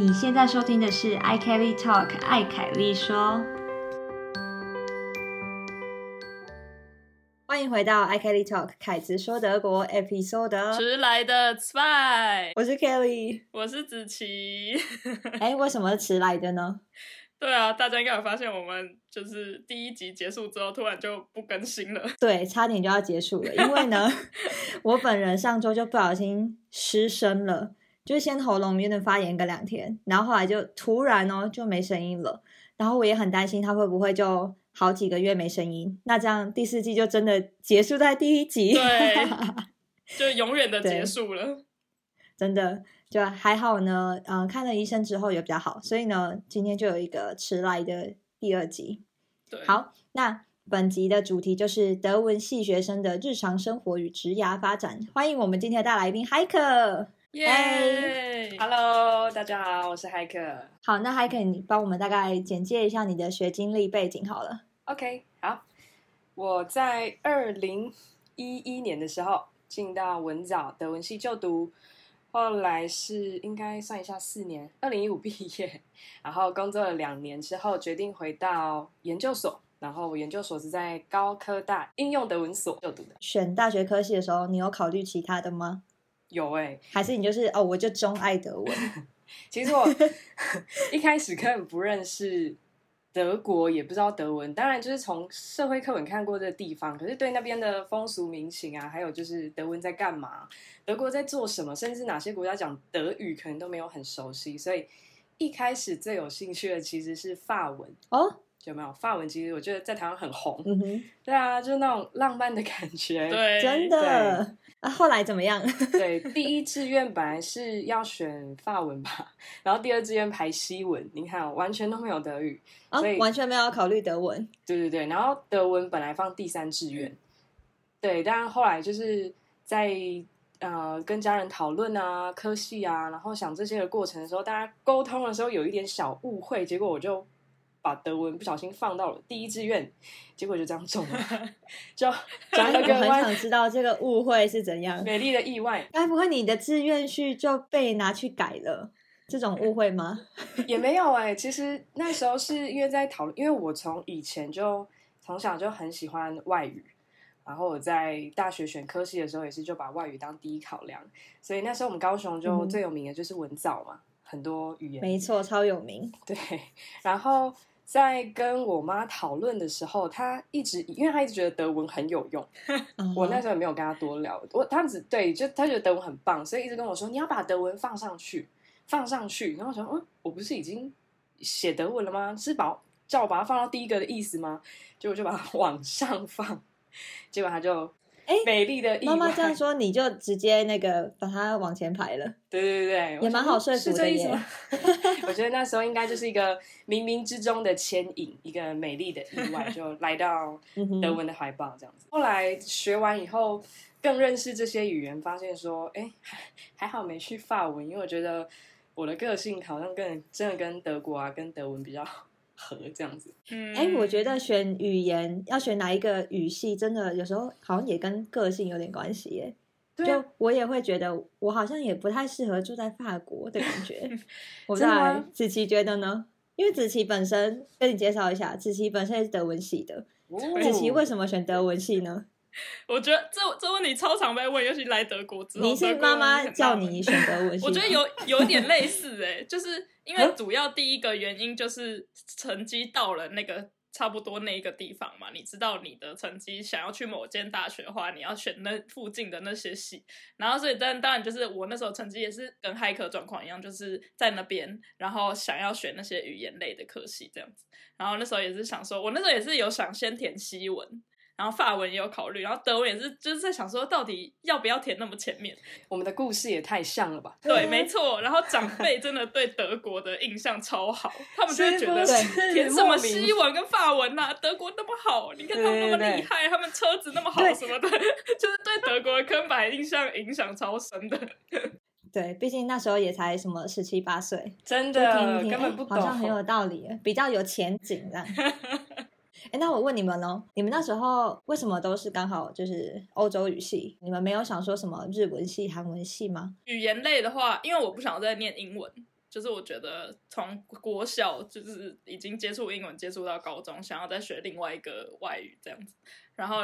你现在收听的是 i Kelly Talk 艾凯丽说，欢迎回到 i Kelly Talk 凯子说德国 episode，迟来的 Spy，我是 Kelly，我是子琪。哎，为什么迟来的呢？对啊，大家应该有发现，我们就是第一集结束之后，突然就不更新了。对，差点就要结束了，因为呢，我本人上周就不小心失声了，就是先喉咙有点发炎个两天，然后后来就突然哦就没声音了，然后我也很担心他会不会就好几个月没声音，那这样第四季就真的结束在第一集，对，就永远的 结束了，真的。就还好呢，嗯，看了医生之后也比较好，所以呢，今天就有一个迟来的第二集。对，好，那本集的主题就是德文系学生的日常生活与职涯发展。欢迎我们今天的大来宾海克。耶，Hello，大家好，我是海克。好，那海克，你帮我们大概简介一下你的学经历背景好了。OK，好，我在二零一一年的时候进到文藻德文系就读。后来是应该算一下四年，二零一五毕业，然后工作了两年之后，决定回到研究所。然后我研究所是在高科大应用德文所就读的。选大学科系的时候，你有考虑其他的吗？有哎、欸，还是你就是哦，我就钟爱德文。其实我一开始根本不认识德国，也不知道德文。当然就是从社会课本看过这个地方，可是对那边的风俗民情啊，还有就是德文在干嘛，德国在做什么，甚至哪些国家讲德语，可能都没有很熟悉。所以一开始最有兴趣的其实是法文哦，有没有？法文其实我觉得在台湾很红，嗯哼，对啊，就是那种浪漫的感觉，对，真的。啊，后来怎么样？对，第一志愿本来是要选法文吧，然后第二志愿排西文，你看完全都没有德语，啊所以，完全没有考虑德文。对对对，然后德文本来放第三志愿，对，但后来就是在呃跟家人讨论啊、科系啊，然后想这些的过程的时候，大家沟通的时候有一点小误会，结果我就把德文不小心放到了第一志愿，结果就这样中了，就 讲了个弯想知道这个误会是怎样。美丽的意外，该不会你的志愿序就被拿去改了？这种误会吗？也没有哎、其实那时候是因为在讨论，因为我从以前就从小就很喜欢外语，然后我在大学选科系的时候也是就把外语当第一考量，所以那时候我们高雄就嗯最有名的就是文藻嘛，很多语言没错，超有名。对，然后在跟我妈讨论的时候，她一直因为她一直觉得德文很有用，嗯我那时候也没有跟她多聊，我她只对就她觉得德文很棒，所以一直跟我说你要把德文放上去，放上去。然后我想，嗯，我不是已经写德文了吗？是把叫我把它放到第一个的意思吗？结果就把它往上放，结果她就哎美丽的，妈妈这样说，你就直接那个把它往前排了。对对对也蛮好说服的耶是这意思吗 我觉得那时候应该就是一个冥冥之中的牵引，一个美丽的意外，就来到 德文的怀抱这样子。后来学完以后，更认识这些语言，发现说，哎，还还好没去法文，因为我觉得我的个性好像更真的跟德国啊，跟德文比较合这样子。嗯，哎、我觉得选语言要选哪一个语系，真的有时候好像也跟个性有点关系耶。对啊就我也会觉得，我好像也不太适合住在法国的感觉。我不知真的道吗子琪觉得呢？因为子琪本身跟你介绍一下，子琪本身也是德文系的。子琪为什么选德文系呢？我觉得这这问题超常被问，尤其来德国之后，你是妈妈叫你选德文系？我觉得有有点类似哎、就是因为主要第一个原因就是成绩到了那个差不多那一个地方嘛，你知道你的成绩想要去某间大学的话，你要选那附近的那些系，然后所以但当然就是我那时候成绩也是跟骇客状况一样，就是在那边，然后想要选那些语言类的科系这样子，然后那时候也是想说，我那时候也是有想先填西文。然后法文也有考虑，然后德文也是，就是在想说，到底要不要填那么前面？我们的故事也太像了吧？对，没错。然后长辈真的对德国的印象超好，他们就会觉得填什么西文跟法文呐、德国那么好，你看他们那么厉害，他们车子那么好什么的，就是对德国的刻板印象影响超深的。对，毕竟那时候也才什么十七八岁，真的根本不懂，好像很有道理，比较有前景这样。哎，那我问你们哦，你们那时候为什么都是刚好就是欧洲语系？你们没有想说什么日文系、韩文系吗？语言类的话，因为我不想再念英文，就是我觉得从国小就是已经接触英文，接触到高中，想要再学另外一个外语这样子。然后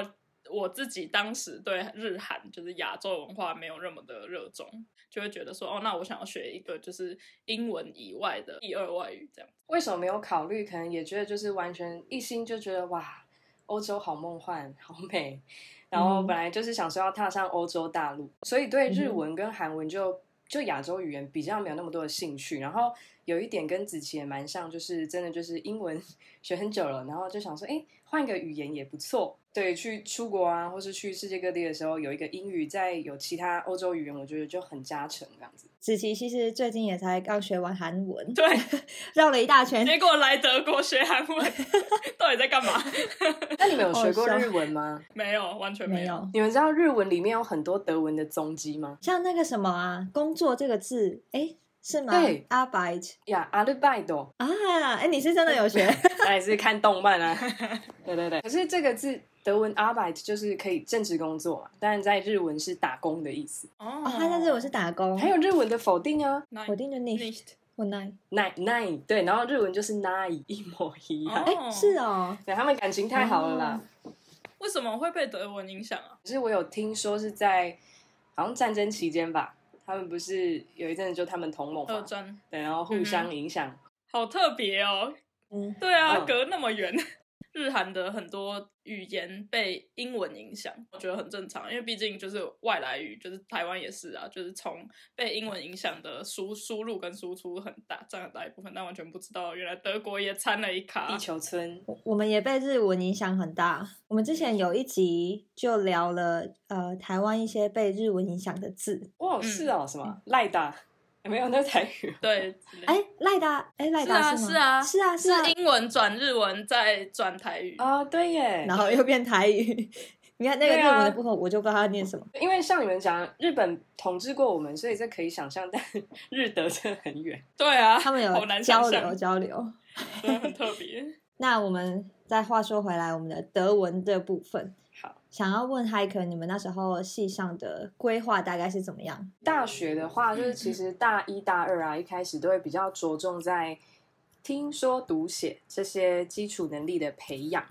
我自己当时对日韩就是亚洲文化没有那么的热衷，就会觉得说，哦，那我想要学一个就是英文以外的第二外语这样。为什么没有考虑？可能也觉得就是完全一心就觉得哇，欧洲好梦幻，好美。然后本来就是想说要踏上欧洲大陆，所以对日文跟韩文就。就亚洲语言比较没有那么多的兴趣，然后有一点跟子琪也蛮像，就是真的就是英文 学很久了，然后就想说，哎，换一个语言也不错。对，去出国啊，或是去世界各地的时候，有一个英语，再有其他欧洲语言，我觉得就很加成这样子。子琪其实最近也才刚学完韩文，对，绕了一大圈，结果来德国学韩文，到底在干嘛？那你们有学过日文吗？没有，完全没有。你们知道日文里面有很多德文的踪迹吗？像那个什么啊，工作这个字，哎。是吗？对，arbeit 呀，arbeit 啊，哎，你是真的有学？还是看动漫啊？对对对。可是这个字德文 arbeit 就是可以正职工作嘛，但是在日文是打工的意思。哦，它在日文是打工。还有日文的否定啊，否定的 nicht 或 nine nine nine 对，然后日文就是 nine 一模一样。哎，是哦，对他们感情太好了啦。为什么会被德文影响啊？可是我有听说是在好像战争期间吧。他们不是有一阵子就他们同盟二战，对，然后互相影响，好特别哦。嗯，对啊，隔那么远。日韩的很多语言被英文影响，我觉得很正常，因为毕竟就是外来语，就是台湾也是啊，就是从被英文影响的输输入跟输出很大，占很大一部分，但完全不知道原来德国也掺了一卡。地球村，我们也被日文影响很大。我们之前有一集就聊了呃台湾一些被日文影响的字。哇，是哦，什么赖达。没有那台语，对，哎，赖达，哎，赖达是啊，是啊，是英文转日文再转台语啊，对耶，然后又变台语。你看那个日文的部分，我就不知道他念什么。因为像你们讲，日本统治过我们，所以这可以想象，但 日德真的很远。对啊，他们有交流交流，很特别。那我们再话说回来，我们的德文的部分。想要问 Hiker，你们那时候系上的规划大概是怎么样？大学的话，就是其实大一、大二啊，一开始都会比较着重在听说读写这些基础能力的培养。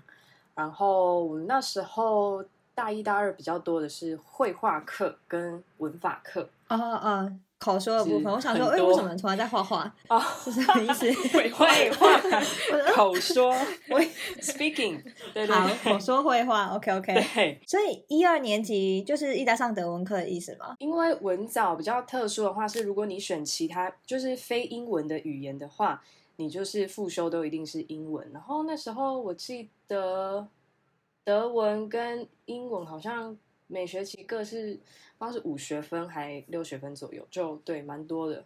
然后我们那时候大一、大二比较多的是绘画课跟文法课。啊啊！口说的部分，我想说，哎，为什么突然在画画？哦，是什么意思？绘画，口说，我 speaking，对对，好，口说绘画，OK OK。对，所以一二年级就是一在上德文课的意思吗？因为文藻比较特殊的话，是如果你选其他就是非英文的语言的话，你就是复修都一定是英文。然后那时候我记得德文跟英文好像每学期各是。不知道是五学分还六学分左右，就对，蛮多的。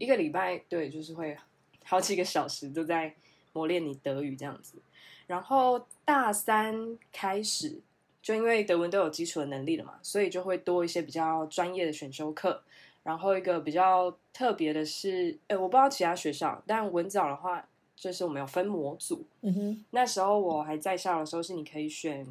一个礼拜对，就是会好几个小时都在磨练你德语这样子。然后大三开始，就因为德文都有基础的能力了嘛，所以就会多一些比较专业的选修课。然后一个比较特别的是，哎，我不知道其他学校，但文藻的话，就是我们有分模组。嗯哼，那时候我还在校的时候，是你可以选。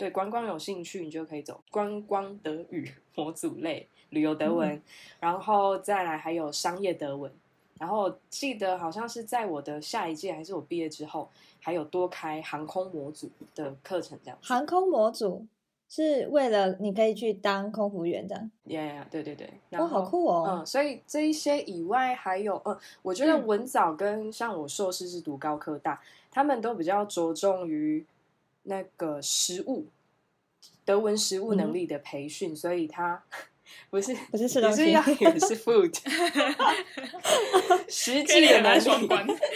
对观光有兴趣，你就可以走观光德语 模组类旅游德文，然后再来还有商业德文。然后记得好像是在我的下一届还是我毕业之后，还有多开航空模组的课程这样。航空模组是为了你可以去当空服员的。Yeah，对对对。哇，好酷哦！嗯，所以这一些以外还有，嗯，我觉得文藻跟像我硕士是读高科大，他们都比较着重于。那个食物，德文食物能力的培训，所以他 不是不是吃东西，要也是 food，实际的能力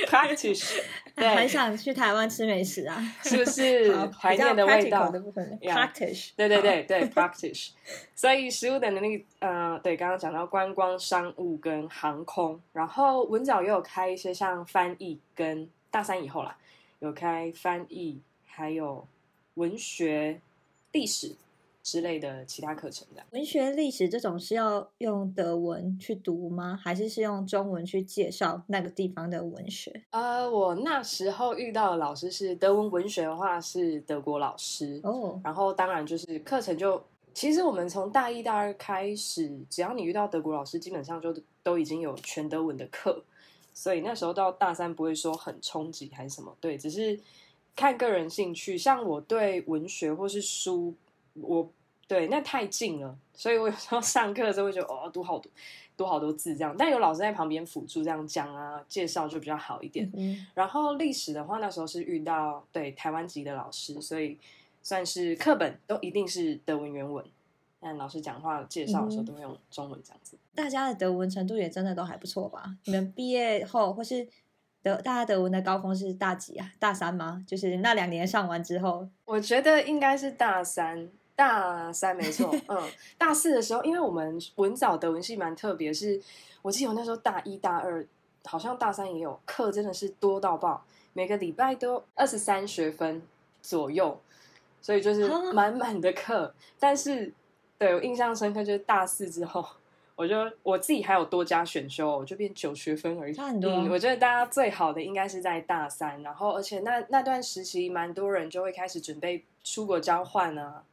，practice，对，很想去台湾吃美食啊，是不是怀念的味道的部分？practice，对对对对，practice，所以食物的能力，呃，对，刚刚讲到观光、商务跟航空，然后文藻也有开一些像翻译跟大三以后啦，有开翻译。还有文学、历史之类的其他课程的。文学、历史这种是要用德文去读吗？还是是用中文去介绍那个地方的文学？呃，我那时候遇到的老师是德文文学的话是德国老师哦。然后当然就是课程就，其实我们从大一、大二开始，只要你遇到德国老师，基本上就都已经有全德文的课。所以那时候到大三不会说很冲击还是什么，对，只是看个人兴趣。像我对文学或是书，我对那太近了，所以我有时候上课的时候会觉得哦，读好多读好多字这样，但有老师在旁边辅助这样讲啊介绍就比较好一点。嗯，然后历史的话，那时候是遇到对台湾籍的老师，所以算是课本都一定是德文原文，但老师讲话介绍的时候嗯都会用中文这样子。大家的德文程度也真的都还不错吧？你们毕业后或是德大家德文的高峰是大几啊？大三吗？就是那两年上完之后，我觉得应该是大三，大三没错，嗯，大四的时候，因为我们文藻德文系蛮特别，是我记得我那时候大一大二，好像大三也有课，真的是多到爆，每个礼拜都二十三学分左右，所以就是啊满满的课。但是对我印象深刻就是大四之后。我就我自己还有多加选修，我就变九学分而已。差很多嗯，我觉得大家最好的应该是在大三，然后而且那那段时期，蛮多人就会开始准备出国交换啊，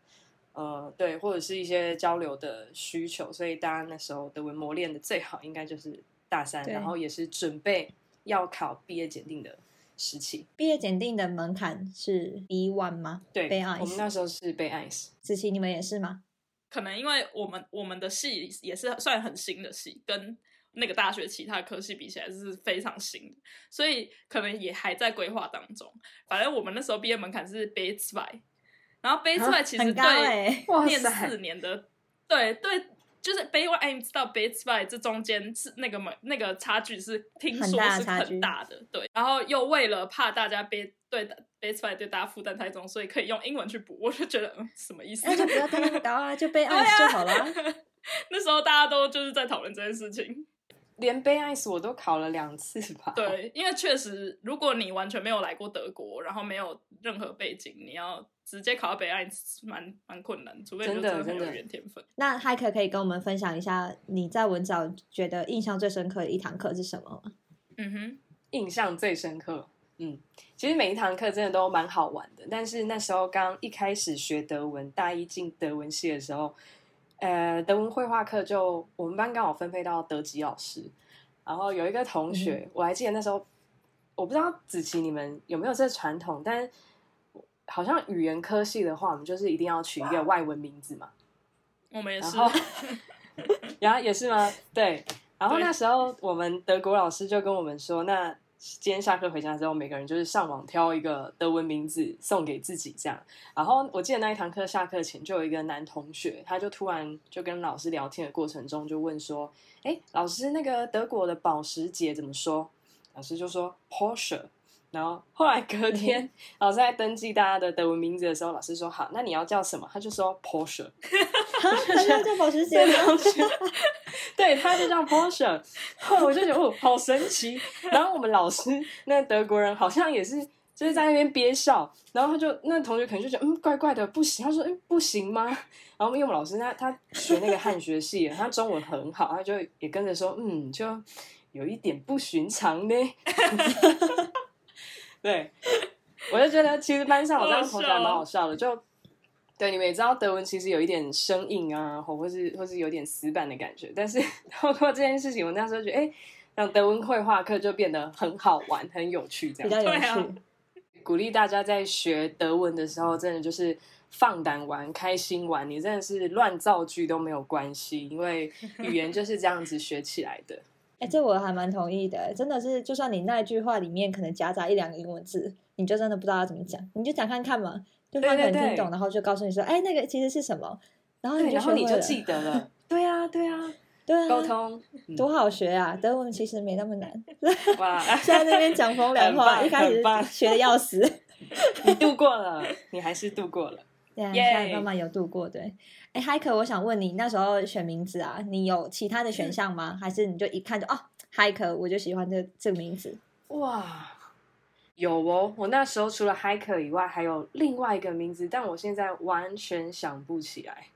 呃，对，或者是一些交流的需求，所以大家那时候的文磨练的最好应该就是大三，然后也是准备要考毕业检定的时期。毕业检定的门槛是 B one 吗？对，被我们。那时候是被 ice，子琪，你们也是吗？可能因为我们我们的系也是算很新的系，跟那个大学其他科系比起来是非常新的，所以可能也还在规划当中。反正我们那时候毕业门槛是 B 2然后 B 2其实对哎、念四年的，对对，就是 B one 你知道 B 2这中间是那个门那个差距是听说是很大的，对。然后又为了怕大家 B 对 B 2对大家负担太重，所以可以用英文去补，我就觉得嗯什么意思？那就不要ตั้那么高啊，就 被对啊 ice 就好了啊。那时候大家都就是在讨论这件事情。连背 ice 我都考了两次吧。，对，因为确实，如果你完全没有来过德国，然后没有任何背景，你要直接考到北岸蛮蛮困难，除非真的真的很有真的语言天分。那 Hike 可以跟我们分享一下你在文藻觉得印象最深刻的一堂课是什么吗？嗯哼，印象最深刻。嗯，其实每一堂课真的都蛮好玩的，但是那时候刚一开始学德文，大一进德文系的时候，呃，德文绘画课就我们班刚好分配到德籍老师，然后有一个同学，我还记得那时候，我不知道子琪你们有没有这传统，但好像语言科系的话，我们就是一定要取一个外文名字嘛，我们也是。然后 然后也是吗？对。然后那时候我们德国老师就跟我们说，那今天下课回家之后，每个人就是上网挑一个德文名字送给自己这样。然后我记得那一堂课下课前，就有一个男同学，他就突然就跟老师聊天的过程中就问说：“哎，老师，那个德国的保时捷怎么说？”老师就说 Porsche。然后后来隔天，老师在登记大家的德文名字的时候，老师说：“好，那你要叫什么？”他就说 Porsche。他要叫保时捷对，他就叫 Porsche，后来我就觉得哦，好神奇。然后我们老师那德国人好像也是，就是在那边憋笑，然后他就那同学可能就觉得嗯，怪怪的，不行。他说嗯，不行吗？然后因为我们老师他他学那个汉学系，他中文很好，他就也跟着说嗯，就有一点不寻常呢。对，我就觉得其实班上我这样同学还蛮好笑的，就对你们也知道德文其实有一点生硬啊，或或是或是有点死板的感觉，但是 透过这件事情，我那时候觉得哎，让德文绘画课就变得很好玩、很有趣，这样比较有对。鼓励大家在学德文的时候，真的就是放胆玩、开心玩，你真的是乱造句都没有关系，因为语言就是这样子学起来的。哎、这我还蛮同意的，真的是，就算你那一句话里面可能夹杂一两个英文字，你就真的不知道要怎么讲，你就讲看看嘛，对方可对对对能听懂，然后就告诉你说，哎，那个其实是什么，然后你，就然后你就记得了。对啊，对啊，对啊，沟通嗯多好学啊！德文其实没那么难，哇，现在那边讲风凉话，一开始学的要死。你度过了，你还是度过了。对啊，耶现在慢慢有度过。对，哎，海可，我想问你，那时候选名字啊，你有其他的选项吗？还是你就一看就哦，海可，我就喜欢这这个名字？哇，有哦！我那时候除了 hiker 以外，还有另外一个名字，但我现在完全想不起来。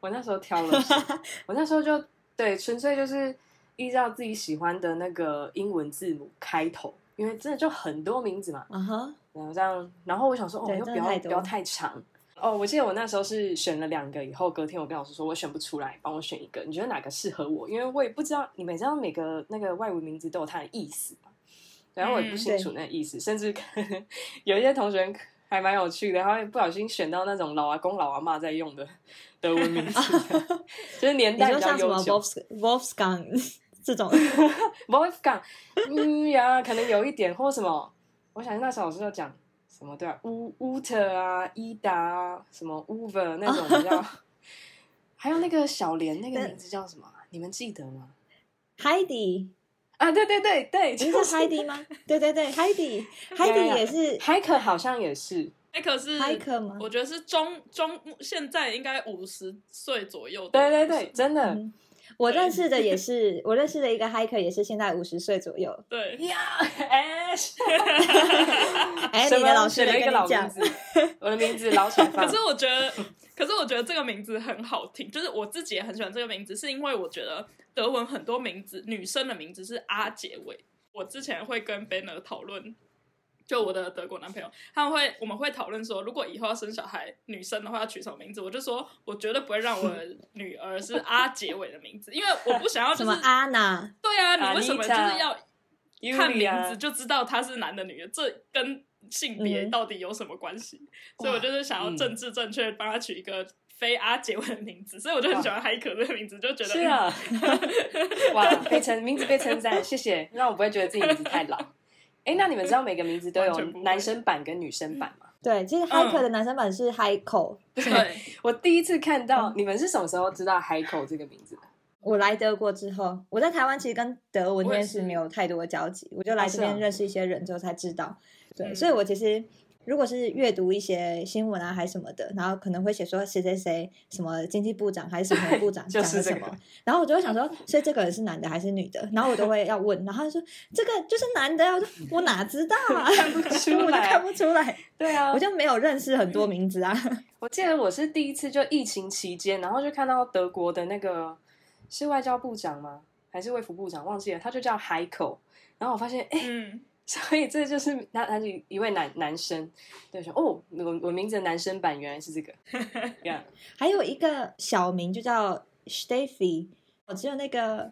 我那时候挑了，我那时候就对，纯粹就是依照自己喜欢的那个英文字母开头，因为真的就很多名字嘛。啊哈，然后这样，然后我想说，哦，又不要不要太长，哦，我记得我那时候是选了两个，以后隔天我跟老师说我选不出来，帮我选一个，你觉得哪个适合我？因为我也不知道，你们知道每个那个外文名字都有它的意思嘛，然后我也不清楚那个意思，甚至 有一些同学还蛮有趣的，他会不小心选到那种老阿公老阿妈在用的德文名字，就是年代比较悠久。Wolfgang 这种 Wolfgang，嗯呀，可能有一点或什么，我想那时候老师就讲什么对啊，乌乌特啊，伊达啊，什么 Uber 那种比较，还有那个小莲那个名字叫什么啊？你们记得吗？Heidi，啊，对对对对，你就是是 Heidi 吗？对对对，Heidi，Heidi 也是海可好像也是，哎，可是海克吗？我觉得是中中现在应该五十岁左右的对对对，真的嗯我认识的也是，我认识的一个 hiker 也是现在五十岁左右。对，呀，哎，哎，什么你的老师选了一个老名字，我的名字老起来放 可是我觉得，可是我觉得这个名字很好听，就是我自己也很喜欢这个名字，是因为我觉得德文很多名字，女生的名字是阿结尾。我之前会跟 Banner 讨论，就我的德国男朋友，他们会我们会讨论说，如果以后要生小孩，女生的话要取什么名字？我就说，我绝对不会让我的女儿是阿结尾的名字，因为我不想要就是什么安娜？对啊，你为什么就是要看名字就知道他是男的女的，这跟性别嗯到底有什么关系？所以我就是想要政治正确，帮他取一个非阿结尾的名字，所以我就很喜欢海可这个名字，就觉得是啊，哇，被称名字被称赞，谢谢，让我不会觉得自己名字太老。哎，那你们知道每个名字都有男生版跟女生版吗？对，其实 hiker 的男生版是 Heiko。嗯对，我第一次看嗯到，你们是什么时候知道海口这个名字的？我来德国之后，我在台湾其实跟德文我也是没有太多的交集，我就来这边认识一些人之后才知道。对，嗯所以我其实如果是阅读一些新闻啊，还是什么的，然后可能会写说谁谁谁什么经济部长还是什么部长 讲了什么，然后我就会想说，所以这个人是男的还是女的？然后我都会要问，然后他就说这个就是男的啊，我说我哪知道啊，看不出我就来看不出来，对啊，我就没有认识很多名字啊。我记得我是第一次就疫情期间，然后就看到德国的那个是外交部长吗？还是卫福部长？忘记了，他就叫海口。然后我发现，哎、嗯，所以这就是他，他是一位男男生。对，说哦，我我名字的男生版原来是这个。呀、还有一个小名就叫 Steffi，我只有那个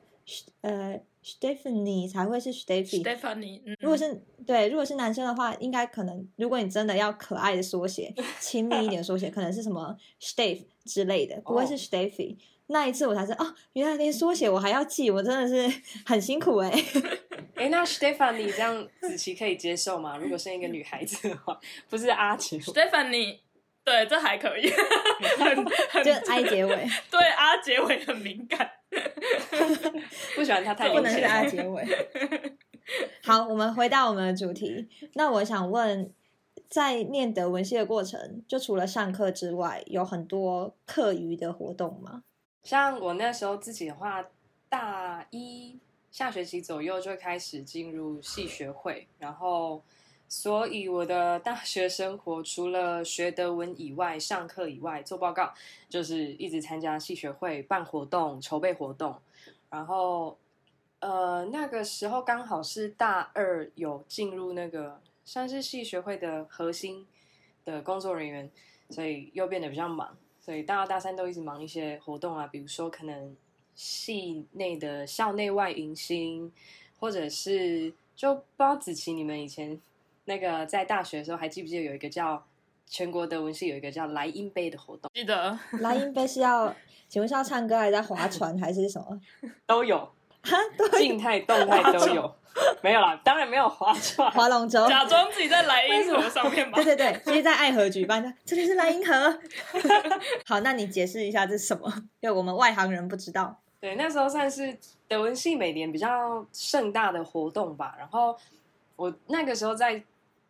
呃 Stephanie 才会是 Steffi。Stephanie，嗯，如果是对，如果是男生的话，应该可能，如果你真的要可爱的缩写、亲密一点的缩写，可能是什么 Steff 之类的，不会是哦 Steffi。那一次我才知道，哦，原来连缩写我还要记，我真的是 很辛苦哎、哎，那 Stephanie 这样子琪可以接受吗？如果是一个女孩子的话，不是阿杰，Stephanie，对，这还可以，很很就 I 结尾，对阿结尾很敏感。不喜欢他太不能是明显 I 了。结尾。好，我们回到我们的主题。那我想问，在念德文系的过程，就除了上课之外，有很多课余的活动吗？像我那时候自己的话，大一下学期左右就开始进入系学会，然后所以我的大学生活除了学德文以外，上课以外做报告，就是一直参加系学会办活动、筹备活动，然后呃那个时候刚好是大二有进入那个算是系学会的核心的工作人员，所以又变得比较忙。所以大二大三都一直忙一些活动啊，比如说可能系内的校内外迎新，或者是就不知道子琪你们以前那个在大学的时候还记不记得有一个叫全国德文系有一个叫莱茵杯的活动，记得莱茵杯是要，请问是要唱歌，还是在划船，还是什么？都有。哈，对，静态动态都有，没有啦，当然没有划船，划龙舟。假装自己在莱茵河上面吧 对。对对，其实，在爱河举办的，这里是莱茵河。好，那你解释一下这是什么？对我们外行人不知道。对，那时候算是德文系每年比较盛大的活动吧。然后我那个时候在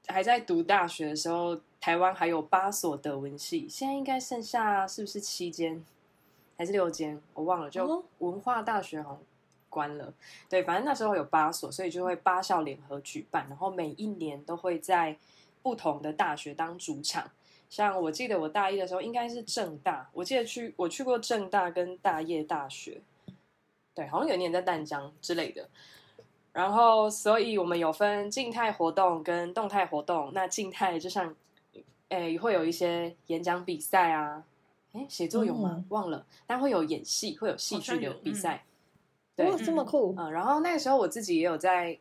还在读大学的时候，台湾还有八所德文系，现在应该剩下是不是七间还是六间？我忘了，就哦文化大学好像关了。对，反正那时候有八所，所以就会八校联合举办，然后每一年都会在不同的大学当主场。像我记得我大一的时候应该是正大，我记得去我去过正大跟大业大学，对，好像有一年在淡江之类的。然后，所以我们有分静态活动跟动态活动。那静态就像诶会有一些演讲比赛啊，诶写作有吗？嗯忘了，但会有演戏，会有戏剧的比赛。对哇，，这么酷！嗯，然后那个时候我自己也有在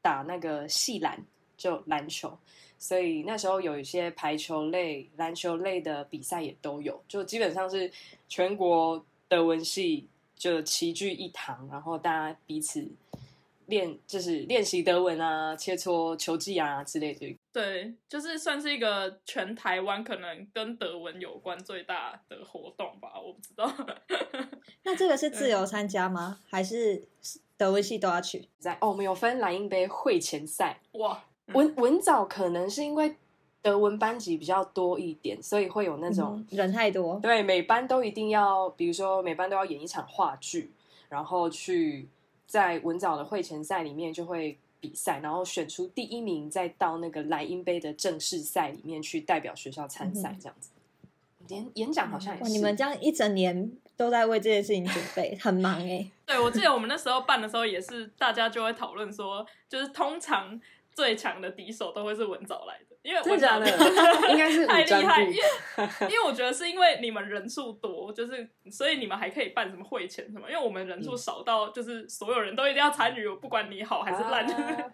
打那个细篮，就篮球，所以那时候有一些排球类、篮球类的比赛也都有，就基本上是全国德文系就齐聚一堂，然后大家彼此练，就是练习德文啊、切磋球技啊之类的。对，就是算是一个全台湾可能跟德文有关最大的活动吧，我不知道。那这个是自由参加吗？还是德文系都要去？在哦，我们有分莱茵杯会前赛，哇，文文藻可能是因为德文班级比较多一点，所以会有那种。嗯人太多，对，每班都一定要，比如说每班都要演一场话剧，然后去在文藻的会前赛里面就会比赛，然后选出第一名，再到那个莱茵杯的正式赛里面去代表学校参赛，这样子。演演讲好像也哇！是，你们这样一整年都在为这件事情准备，很忙哎、对，我记得我们那时候办的时候也是，大家就会讨论说，就是通常最强的敌手都会是文藻来的，因为真的假文的藻？应该是太厉害，因部为因为我觉得是因为你们人数多，就是所以你们还可以办什么会前什么，因为我们人嗯数少到就是所有人都一定要参与，不管你好还是烂，啊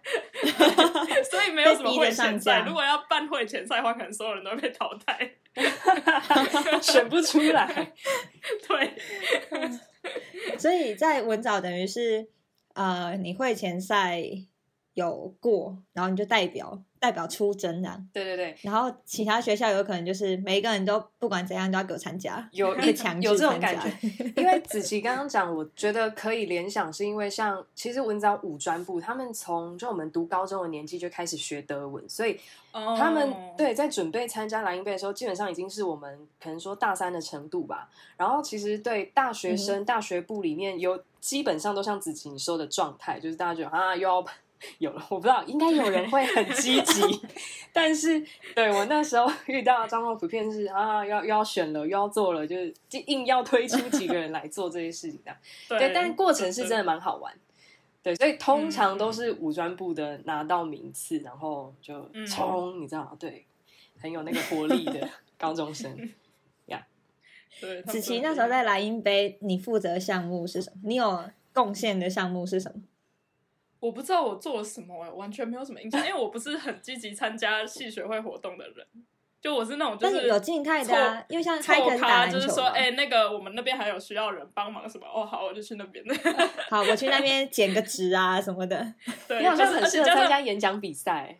所以没有什么会前赛。如果要办会前赛的话，可能所有人都会被淘汰。选不出来。对，所以在文藻等于是呃，你会前赛有过，然后你就代表代表出征这样，对对对，然后其他学校有可能就是每一个人都不管怎样都要给我参加，有 被强制有这种感觉，因为子琪刚刚讲，我觉得可以联想，是因为像其实文藻五专部，他们从就我们读高中的年纪就开始学德文，所以他们、哦对在准备参加莱茵杯的时候，基本上已经是我们可能说大三的程度吧。然后其实对大学生、大学部里面有基本上都像子琪你说的状态，就是大家觉得啊又要。有了，我不知道，应该有人会很积极，但是对我那时候 遇到的状况普遍是啊，要又要选了，又要做了，就是就硬要推出几个人来做这些事情，这样。对，对，但过程是真的蛮好玩。对，所以通常嗯都是武专部的拿到名次，然后就嗯冲，你知道吗，对，很有那个活力的高中生。对子琪那时候在莱茵杯，你负责的项目是什么？你有贡献的项目是什么？我不知道我做了什么、欸，完全没有什么印象，因为我不是很积极参加系学会活动的人，就我是那种就是但是有静态的因为像开凑垦打，篮球，就是说，哎、那个我们那边还有需要人帮忙什么？哦，好，我就去那边。好，我去那边剪个纸啊什么的。对，你好像就是很适合参加演讲比赛，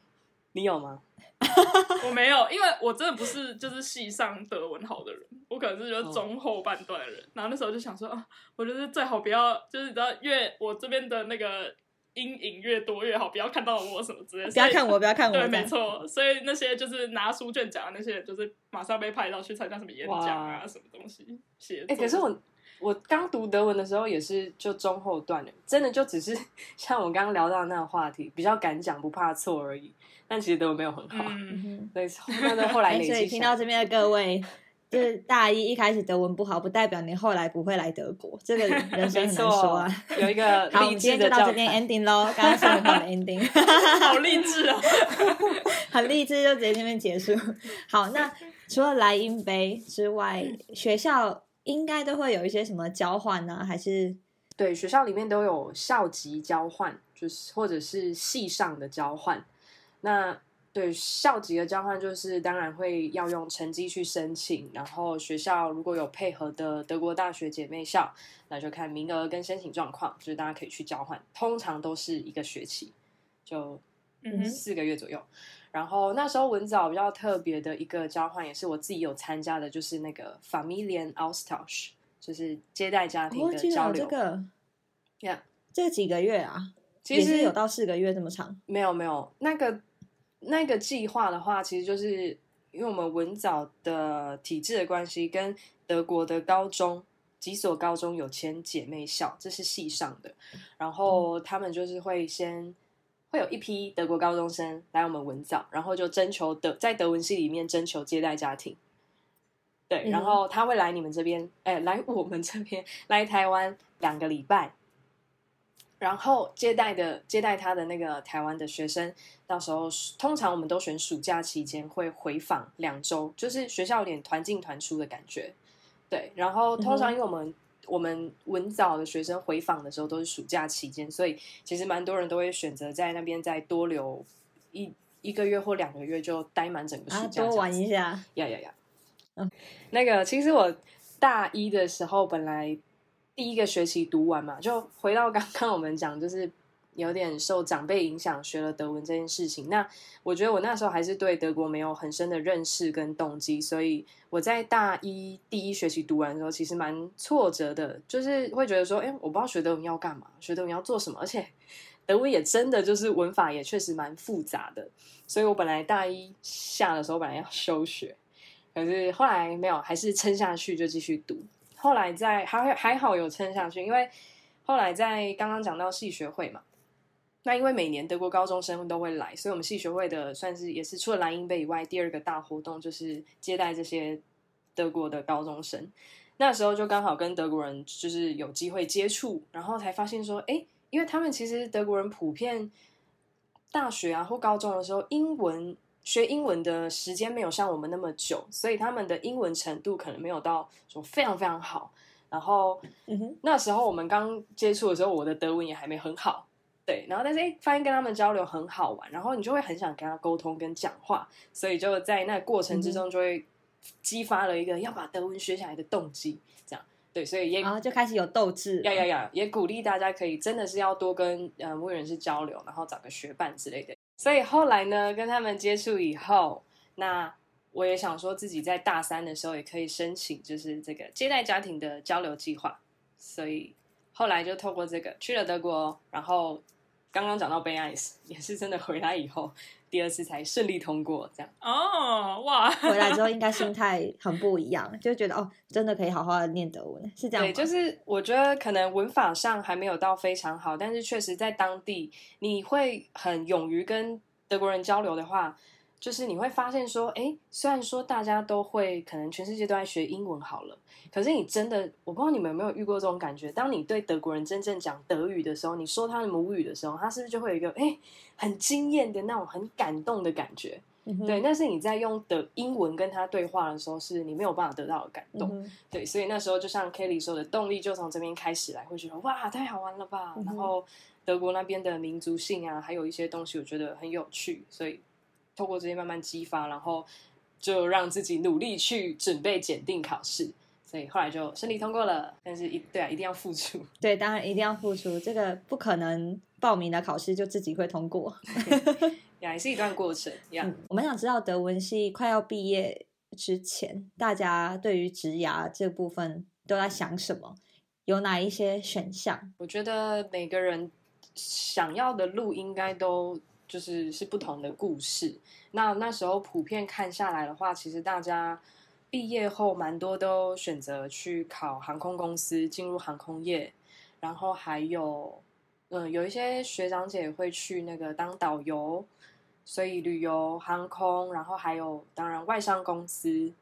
你有吗？我没有，因为我真的不是就是系上德文好的人，我可能是哦就是中后半段的人。然后那时候就想说，啊，我就是最好不要，就是你知道，越我这边的那个阴影越多越好，不要看到我什么之类的。不要看我，不要看我。对，没。错，所以那些就是拿书卷奖的那些人，就是马上被派到去参加什么演讲啊，什么东西写哎、作。可是我我刚读德文的时候也是就中后段的，真的就只是 像我刚刚聊到的那个话题，比较敢讲不怕错而已。但其实德文没有很好，嗯，嗯所以后来 哎，累积所以听到这边的各位，就是大一一开始德文不好，不代表你后来不会来德国，这个 人生没很难说啊。，有一个 好，我励们今天志的教就到这边材。ending 喽。刚刚说很好的 ending，好励志哦。很励志，就直接这边结束。好，那除了莱茵杯之外，学校应该都会有一些什么交换呢？还是对，学校里面都有校级交换，就是或者是系上的交换。那对校级的交换，就是当然会要用成绩去申请，然后学校如果有配合的德国大学姐妹校，那就看名额跟申请状况，就是大家可以去交换，通常都是一个学期，就嗯，四个月左右。然后那时候文藻比较特别的一个交换，也是我自己有参加的，就是那个 Familien Austausch，就是接待家庭我的交流。这个 Yeah 这几个月啊，其实有到四个月这么长。没有没有，那个那个计划的话，其实就是因为我们文藻的体制的关系，跟德国的高中几所高中有签姐妹校，这是系上的，然后他们就是会先。会有一批德国高中生来我们文藻，然后就征求德在德文系里面征求接待家庭，对，嗯然后他会来你们这边，哎，来我们这边，来台湾两个礼拜，然后接待的接待他的那个台湾的学生，到时候通常我们都选暑假期间会回访两周，就是学校有点团进团出的感觉。对，然后通常因为我们、我们文藻的学生回访的时候都是暑假期间，所以其实蛮多人都会选择在那边再多留一一个月或两个月，就待满整个暑啊，假、多玩一。下。呀呀呀！嗯，那个其实我大一的时候本来第一个学期读完嘛，就回到刚刚我们讲，就是有点受长辈影响学了德文这件事情。那我觉得我那时候还是对德国没有很深的认识跟动机，所以我在大一第一学期读完的时候，其实蛮挫折的，就是会觉得说，哎，我不知道学德文要干嘛，学德文要做什么，而且德文也真的就是文法也确实蛮复杂的，所以我本来大一下的时候本来要休学。可是后来没有，还是撑下去就继续读。后来在还还好有撑下去，因为后来在刚刚讲到系学会嘛，那因为每年德国高中生都会来，所以我们系学会的算是也是除了蓝鹰杯以外，第二个大活动就是接待这些德国的高中生。那时候就刚好跟德国人就是有机会接触，然后才发现说，哎，因为他们其实德国人普遍大学啊或高中的时候，英文学英文的时间没有像我们那么久，所以他们的英文程度可能没有到说非常非常好。然后嗯哼，那时候我们刚接触的时候，我的德文也还没很好，对。然后但是哎，发现跟他们交流很好玩，然后你就会很想跟他沟通跟讲话，所以就在那过程之中就会激发了一个要把德文学起来的动机，这样对，所以也然后就开始有斗志了。呀呀呀！也鼓励大家可以真的是要多跟呃母语人士交流，然后找个学伴之类的。所以后来呢，跟他们接触以后，那我也想说自己在大三的时候也可以申请，就是这个接待家庭的交流计划。所以后来就透过这个去了德国，然后刚刚讲到 Bay Ice 也是真的回来以后，第二次才顺利通过这样。哦，哇，回来之后应该心态很不一样，就觉得哦，真的可以好好的念德文，是这样吗？对，就是我觉得可能文法上还没有到非常好，但是确实在当地你会很勇于跟德国人交流的话，就是你会发现说，哎，虽然说大家都会，可能全世界都在学英文好了，可是你真的，我不知道你们有没有遇过这种感觉，当你对德国人真正讲德语的时候，你说他的母语的时候，他是不是就会有一个哎很惊艳的那种很感动的感觉？对，，但是你在用的英文跟他对话的时候，是你没有办法得到的感动。嗯对，所以那时候就像 Kelly 说的，动力就从这边开始来，会觉得哇，太好玩了吧。嗯然后德国那边的民族性啊，还有一些东西，我觉得很有趣，所以透过这些慢慢激发，然后就让自己努力去准备检定考试。所以后来就顺利通过了，但是一对啊，一定要付出。对，当然一定要付出，这个不可能报名的考试就自己会通过。呀，也是一段过程我们想知道德文系快要毕业之前，大家对于职涯这部分都在想什么？有哪一些选项？我觉得每个人想要的路应该都就是是不同的故事。那那时候普遍看下来的话，其实大家毕业后蛮多都选择去考航空公司，进入航空业，然后还有嗯有一些学长姐会去那个当导游，所以旅游、航空，然后还有当然外商公司，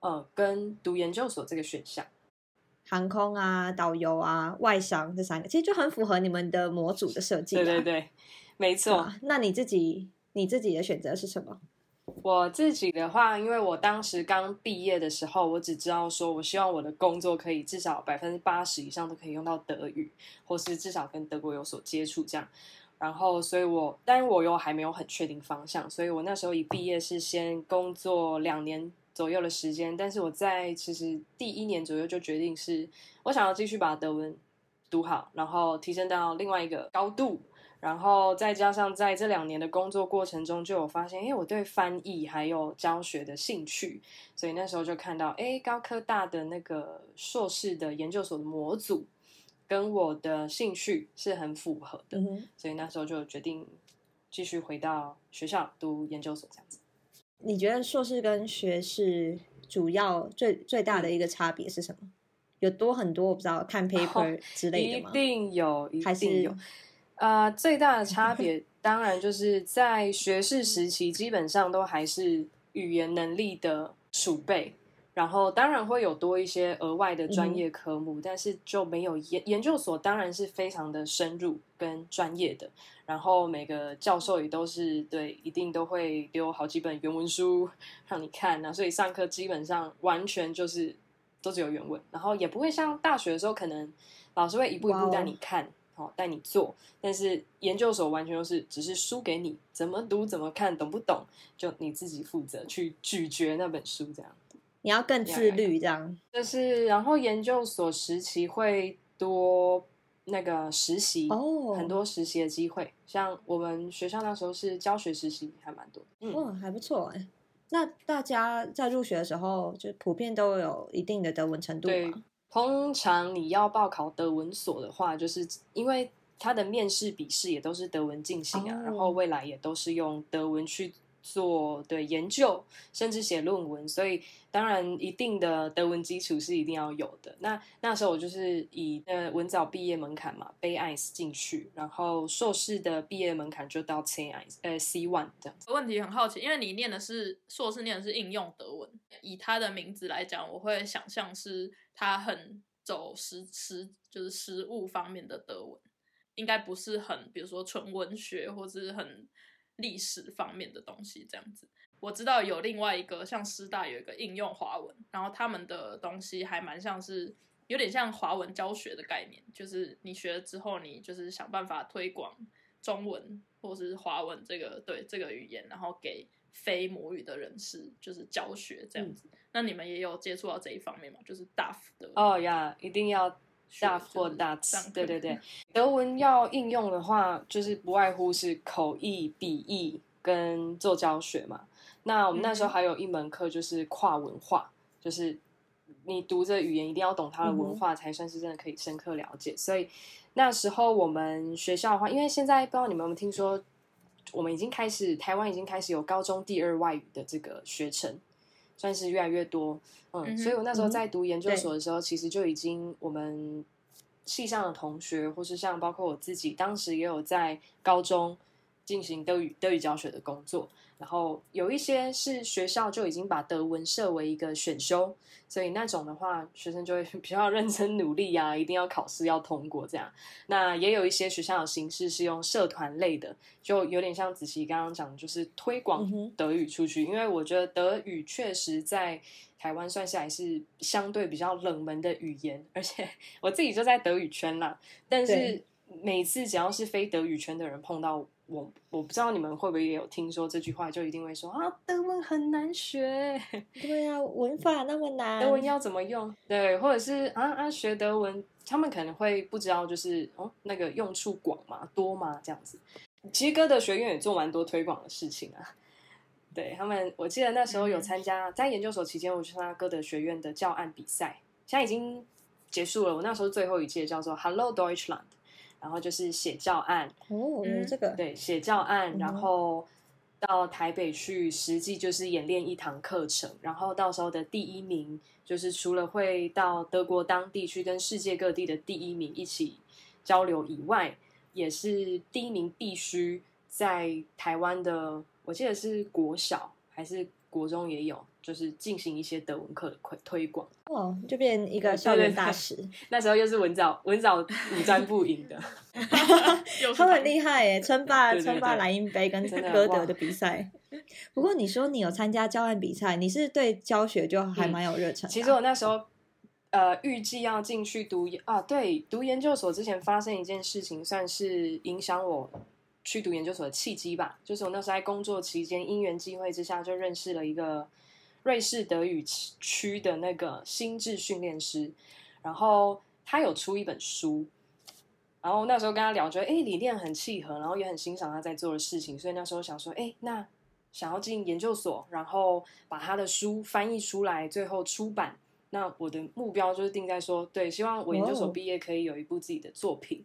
呃，跟读研究所这个选项。航空啊、导游啊、外商这三个，其实就很符合你们的模组的设计、啊。对对对，没错。吧那你自己你自己的选择是什么？我自己的话，因为我当时刚毕业的时候，我只知道说，我希望我的工作可以至少百分之八十以上都可以用到德语，或是至少跟德国有所接触这样。然后，所以我，但是我又还没有很确定方向，所以我那时候一毕业是先工作两年左右的时间，但是我在其实第一年左右就决定是我想要继续把德文读好，然后提升到另外一个高度。然后再加上在这两年的工作过程中，就有发现，哎，我对翻译还有教学的兴趣，所以那时候就看到，哎，高科大的那个硕士的研究所的模组跟我的兴趣是很符合的，嗯，所以那时候就决定继续回到学校读研究所这样子。你觉得硕士跟学士主要最最大嗯的一个差别是什么？有多很多我不知道看 paper 之类的吗一？定有，一定有。呃，最大的差别当然就是在学士时期，基本上都还是语言能力的储备。然后当然会有多一些额外的专业科目，但是就没有研研究所当然是非常的深入跟专业的。然后每个教授也都是对，一定都会丢好几本原文书让你看那所以上课基本上完全就是都只有原文，然后也不会像大学的时候，可能老师会一步一步带你看，好带你做。但是研究所完全都是只是书给你，怎么读怎么看，懂不懂就你自己负责去咀嚼那本书这样。你要更自律，这样就是，然后研究所时期会多那个实习哦，很多实习的机会。像我们学校那时候是教学实习，还蛮多。嗯，还不错哎。那大家在入学的时候，就普遍都有一定的德文程度吗？通常你要报考德文所的话，就是因为它的面试、笔试也都是德文进行啊，然后未来也都是用德文去。做对研究，甚至写论文，所以当然一定的德文基础是一定要有的。那那时候我就是以呃文藻毕业门槛嘛，B I S 进去，然后硕士的毕业门槛就到 C I S 呃 C one 这样。问题很好奇，因为你念的是硕士，念的是应用德文，以它的名字来讲，我会想象是它很走实实就是实物方面的德文，应该不是很比如说纯文学或者是很。历史方面的东西这样子，我知道有另外一个像师大有一个应用华文，然后他们的东西还蛮像是有点像华文教学的概念，就是你学了之后，你就是想办法推广中文或者是华文这个对这个语言，然后给非母语的人士就是教学这样子。那你们也有接触到这一方面吗？就是大幅的哦呀，一定要。大或大词，对对对，德文要应用的话，就是不外乎是口译、笔译跟做教学嘛。那我们那时候还有一门课，就是跨文化，就是你读这语言一定要懂它的文化，才算是真的可以深刻了解。所以那时候我们学校的话，因为现在不知道你们有没有听说，我们已经开始台湾已经开始有高中第二外语的这个学程。算是越来越多，嗯，所以我那时候在读研究所的时候，其实就已经我们系上的同学，或是像包括我自己，当时也有在高中进行德语德语教学的工作。然后有一些是学校就已经把德文设为一个选修，所以那种的话，学生就会比较认真努力呀，一定要考试要通过这样。那也有一些学校的形式是用社团类的，就有点像子琪刚刚讲，就是推广德语出去。因为我觉得德语确实在台湾算下来是相对比较冷门的语言，而且我自己就在德语圈啦。但是每次只要是非德语圈的人碰到。我我不知道你们会不会也有听说这句话，就一定会说啊，德文很难学。对啊，文法那么难，德文要怎么用？对，或者是啊啊，学德文，他们可能会不知道，就是哦，那个用处广嘛，多嘛，这样子。其实歌德学院也做蛮多推广的事情啊。对他们，我记得那时候有参加，在研究所期间，我去参加歌德学院的教案比赛，现在已经结束了。我那时候最后一届叫做 Hello Deutschland。然后就是写教案。哦，这个。对写教案，然后到台北去实际就是演练一堂课程，然后到时候的第一名就是除了会到德国当地去跟世界各地的第一名一起交流以外，也是第一名必须在台湾的，我记得是国小还是国中也有。就是进行一些德文课的推推广哦，就变一个校园大使。那时候又是文藻文藻五战不赢的，他很厉害耶，称霸称霸莱茵杯跟歌德的比赛。不过你说你有参加教案比赛，你是对教学就还蛮有热忱。其实我那时候呃预计要进去读啊，对，读研究所之前发生一件事情，算是影响我去读研究所的契机吧。就是我那时候在工作期间，因缘际会之下就认识了一个。瑞士德语区的那个心智训练师，然后他有出一本书，然后那时候跟他聊，觉得哎理念很契合，然后也很欣赏他在做的事情，所以那时候想说，哎，那想要进研究所，然后把他的书翻译出来，最后出版。那我的目标就是定在说，对，希望我研究所毕业可以有一部自己的作品，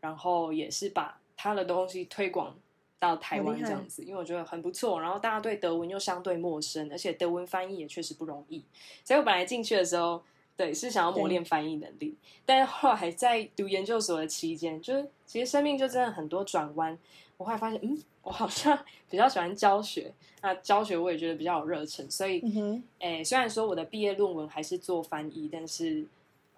然后也是把他的东西推广。到台湾这样子，因为我觉得很不错，然后大家对德文又相对陌生，而且德文翻译也确实不容易，所以我本来进去的时候，对是想要磨练翻译能力，但是后来在读研究所的期间，就是其实生命就真的很多转弯，我后来发现，嗯，我好像 比较喜欢教学，那教学我也觉得比较有热忱，所以，嗯哼，诶，虽然说我的毕业论文还是做翻译，但是，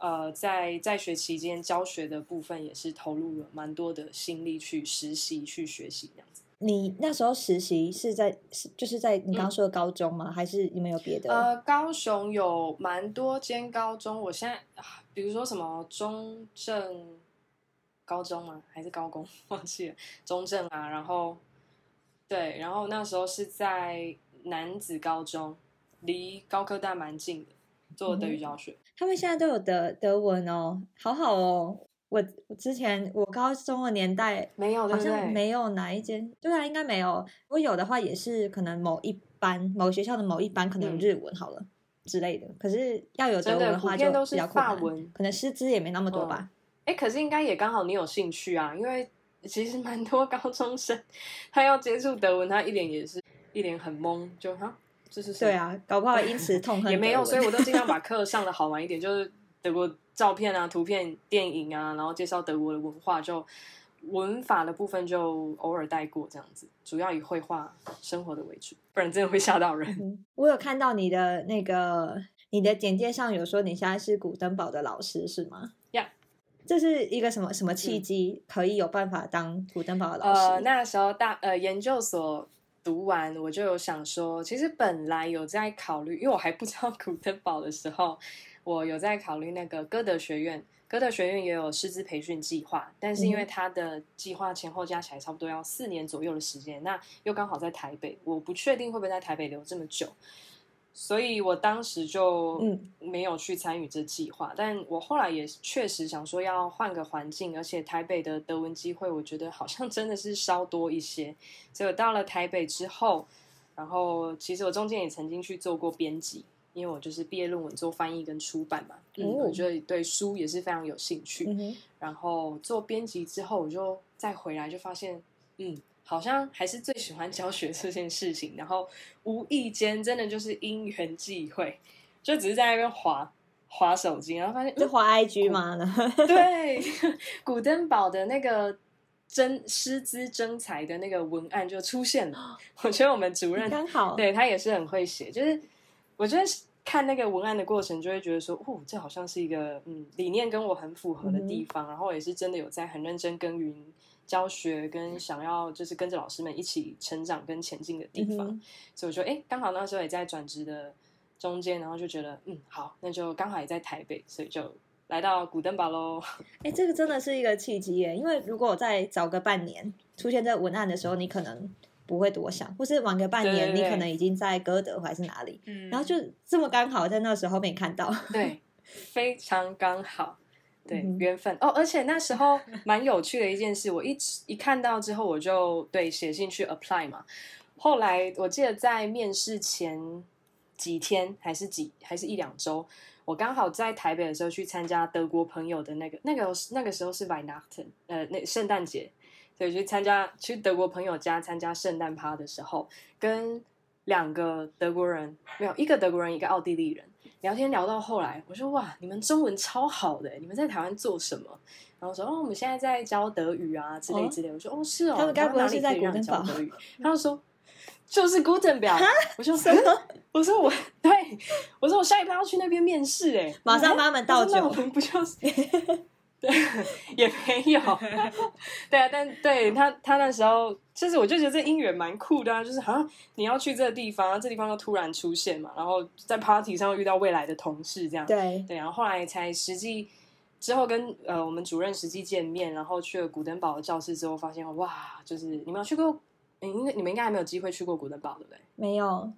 呃，在在学期间教学的部分也是投入了蛮多的心力去实习、去学习这样子。你那时候实习是在是就是在你刚刚说的高中吗？还是你们有别的？呃，高雄有蛮多间高中，我现在啊，比如说什么中正高中吗？还是高工？忘记了，中正啊，然后对，然后那时候是在男子高中，离高科大蛮近的，做德语教学。他们现在都有德德文哦，好好哦。我我之前我高中的年代没有，好像没有哪一间，对啊，应该没有。如果有的话，也是可能某一班某学校的某一班可能有日文好了之类的。可是要有德文的话，就比较困难。可能师资也没那么多吧。哎，可是应该也刚好你有兴趣啊，因为其实蛮多高中生 他要接触德文，他一脸也是一脸很懵，就哈，这是对啊，搞不好因此 痛恨也没有，所以我都尽量把课上的好玩一点，就是德国。照片啊，图片、电影啊，然后介绍德国的文化，就文法的部分就偶尔带过这样子，主要以绘画生活的为主，不然真的会吓到人。我有看到你的那个你的简介上有说你现在是古登堡的老师是吗？呀，这是一个什么什么契机可以有办法当古登堡的老师？呃，那时候大呃研究所读完，我就有想说，其实本来有在考虑，因为我还不知道 古德堡的时候。我有在考虑那个歌德学院，歌德学院也有师资培训计划，但是因为他的计划前后加起来差不多要四年左右的时间，那又刚好在台北，我不确定会不会在台北留这么久，所以我当时就没有去参与这计划。但我后来也确实想说要换个环境，而且台北的德文机会，我觉得好像真的是稍多一些。所以我到了台北之后，然后其实我中间也曾经去做过编辑。因为我就是毕业论文做翻译跟出版嘛，嗯，我觉得对书也是非常有兴趣。然后做编辑之后，我就再回来就发现，嗯，好像还是最喜欢教学这件事情。然后无意间真的就是因缘际会，就只是在那边滑滑手机，然后发现就滑 IG 吗？对，古登堡的那个真师资真才的那个文案就出现了。我觉得我们主任刚好对他也是很会写，就是。我觉得看那个文案的过程，就会觉得说，哦，这好像是一个嗯理念跟我很符合的地方，然后也是真的有在很认真耕耘教学，跟想要就是跟着老师们一起成长跟前进的地方。所以我觉得，哎，刚好那时候也在转职的中间，然后就觉得，嗯，好，那就刚好也在台北，所以就来到古登堡喽。哎，这个真的是一个契机耶，因为如果我再早个半年出现在文案的时候，你可能。不会多想，或是晚个半年，你可能已经在歌德还是哪里，嗯然后就这么刚好在那时候被看到，对，非常刚好，对，缘分哦。而且那时候蛮有趣的一件事，我一一看到之后，我就对写信去 apply 嘛。后来我记得在面试前几天，还是几还是一两周，我刚好在台北的时候去参加德国朋友的那个那个那个时候是 Weihnachten，呃，那圣诞节。所以，去参加去德国朋友家参加圣诞趴的时候，跟两个德国人，没有一个德国人，一个奥地利人聊天聊到后来，我说哇，你们中文超好的，你们在台湾做什么？然后说哦，我们现在在教德语啊之类之类。我说哦，是哦，他们该不会是在古登堡？他就说就是古登堡。我说什么？我说我对，我说我下一班要去那边面试，哎，马上帮他们倒酒，不就是？对，也没有，对啊，但对他，他那时候，就是我就觉得这姻缘蛮酷的啊，就是好像你要去这个地方，这地方又突然出现嘛，然后在 party 上遇到未来的同事，这样，对对，然后后来才实际之后跟呃我们主任实际见面，然后去了古登堡的教室之后，发现哇，就是你们有去过，你应该你们应该还没有机会去过古登堡，对不对？没有。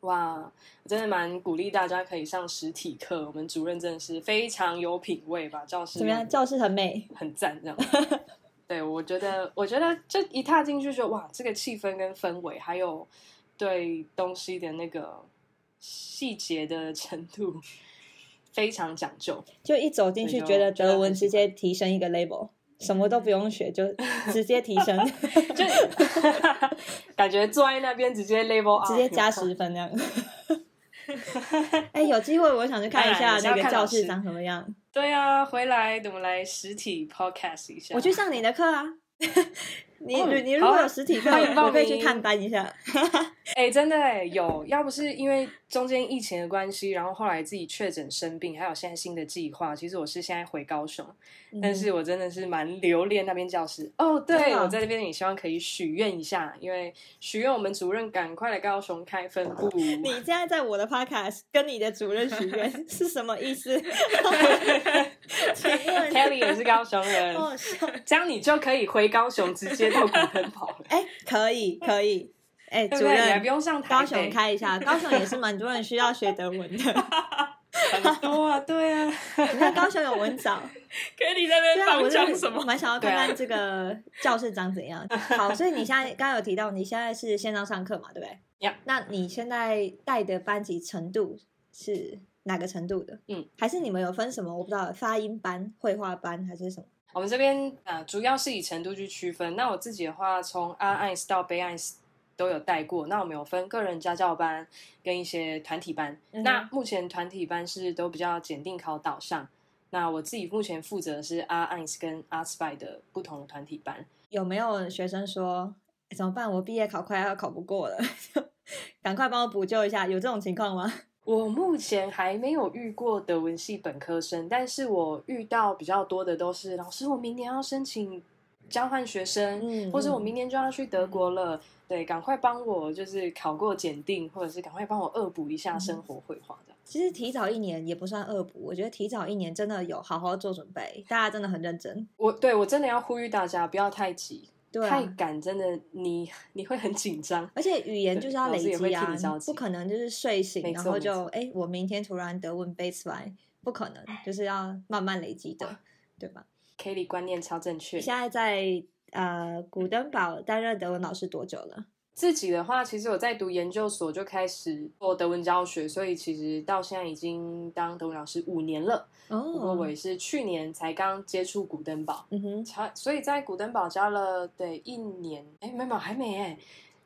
哇，真的蛮鼓励大家可以上实体课。我们主任真的是非常有品味吧？教室怎么样？教室很美，很赞，这样。对，我觉得，我觉得这一踏进去就哇，这个气氛跟氛围，还有对东西的那个细节的程度，非常讲究。就一走进去，觉得德文直接提升一个 label。什么都不用学，就 直接提升，就 感觉坐在那边直接 level，直接加十分那样。哎，有机会我想去看一下那个教室长什么样。对啊，回来我们来实体 podcast 一下。我去上你的课啊！你哦你你如果有实体课，我可以去探班一下。哎、真的哎，有，要不是因为中间疫情的关系，然后后来自己确诊生病，还有现在新的计划，其实我是现在回高雄，但是我真的是蛮留恋那边教室。哦，对，我在那边也希望可以许愿一下，因为许愿我们主任赶快来高雄开分部。你现在在我的 podcast 跟你的主任许愿 是什么意思？请问 Kelly 也是高雄人。这样你就可以回高雄直接到古坑跑了，哎，可以可以。哎，主任不，用上台高北雄开一下，高雄也是蛮多人需要学德文的。很多啊，对啊。你看高雄有文藻，Kelly 在那边讲什么？蛮想要看看这个教室长怎样。好，所以你现在刚刚有提到你现在是线上上课嘛，对不对？呀那你现在带的班级程度是哪个程度的？嗯，还是你们有分什么？我不知道，发音班、绘画班还是什么？我们这边呃，主要是以程度去区分。那我自己的话，从 R ICE 到 B ICE 都有带过。那我们有分个人家教班跟一些团体班。嗯那目前团体班是都比较检定考导向。那我自己目前负责的是 R i n s 跟 Art Spy 的不同的团体班。有没有学生说怎么办？我毕业考快要考不过了，赶快帮我补救一下？有这种情况吗？我目前还没有遇过德文系本科生，但是我遇到比较多的都是老师，我明年要申请交换学生，嗯或者我嗯明年就要去德国了，对，赶快帮我就是考过检定，或者是赶快帮我恶补一下嗯生活绘画这样。其实提早一年也不算恶补，我觉得提早一年真的有好好做准备，大家真的很认真。我对我真的要呼吁大家不要太急，对太啊，赶真的你你会很紧张。而且语言就是要累积啊不可能就是睡醒然后就哎，我明天突然德文背出来，不可能，就是要慢慢累积的，对吧？Kelly 观念超正确你。现在在呃古登堡担任德文老师多久了？自己的话，其实我在读研究所就开始做德文教学，所以其实到现在已经当德文老师五年了。不过我哦，也是去年才刚接触古登堡，嗯哼，才所以在古登堡教了对一年，哎，没有还没哎，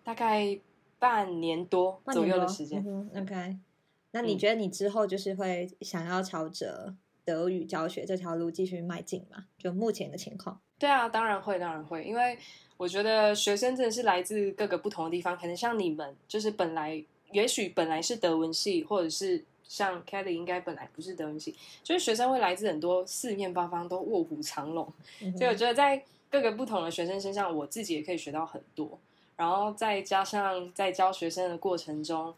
大概半年多左右的时间。嗯，OK。那你嗯觉得你之后就是会想要朝着德语教学这条路继续迈进嘛？就目前的情况。对啊，当然会，当然会，因为我觉得学生真的是来自各个不同的地方，可能像你们，就是本来也许本来是德文系，或者是像 Kelly 应该本来不是德文系，就是学生会来自很多四面八方，都卧虎藏龙。嗯所以我觉得在各个不同的学生身上，我自己也可以学到很多。然后再加上在教学生的过程中，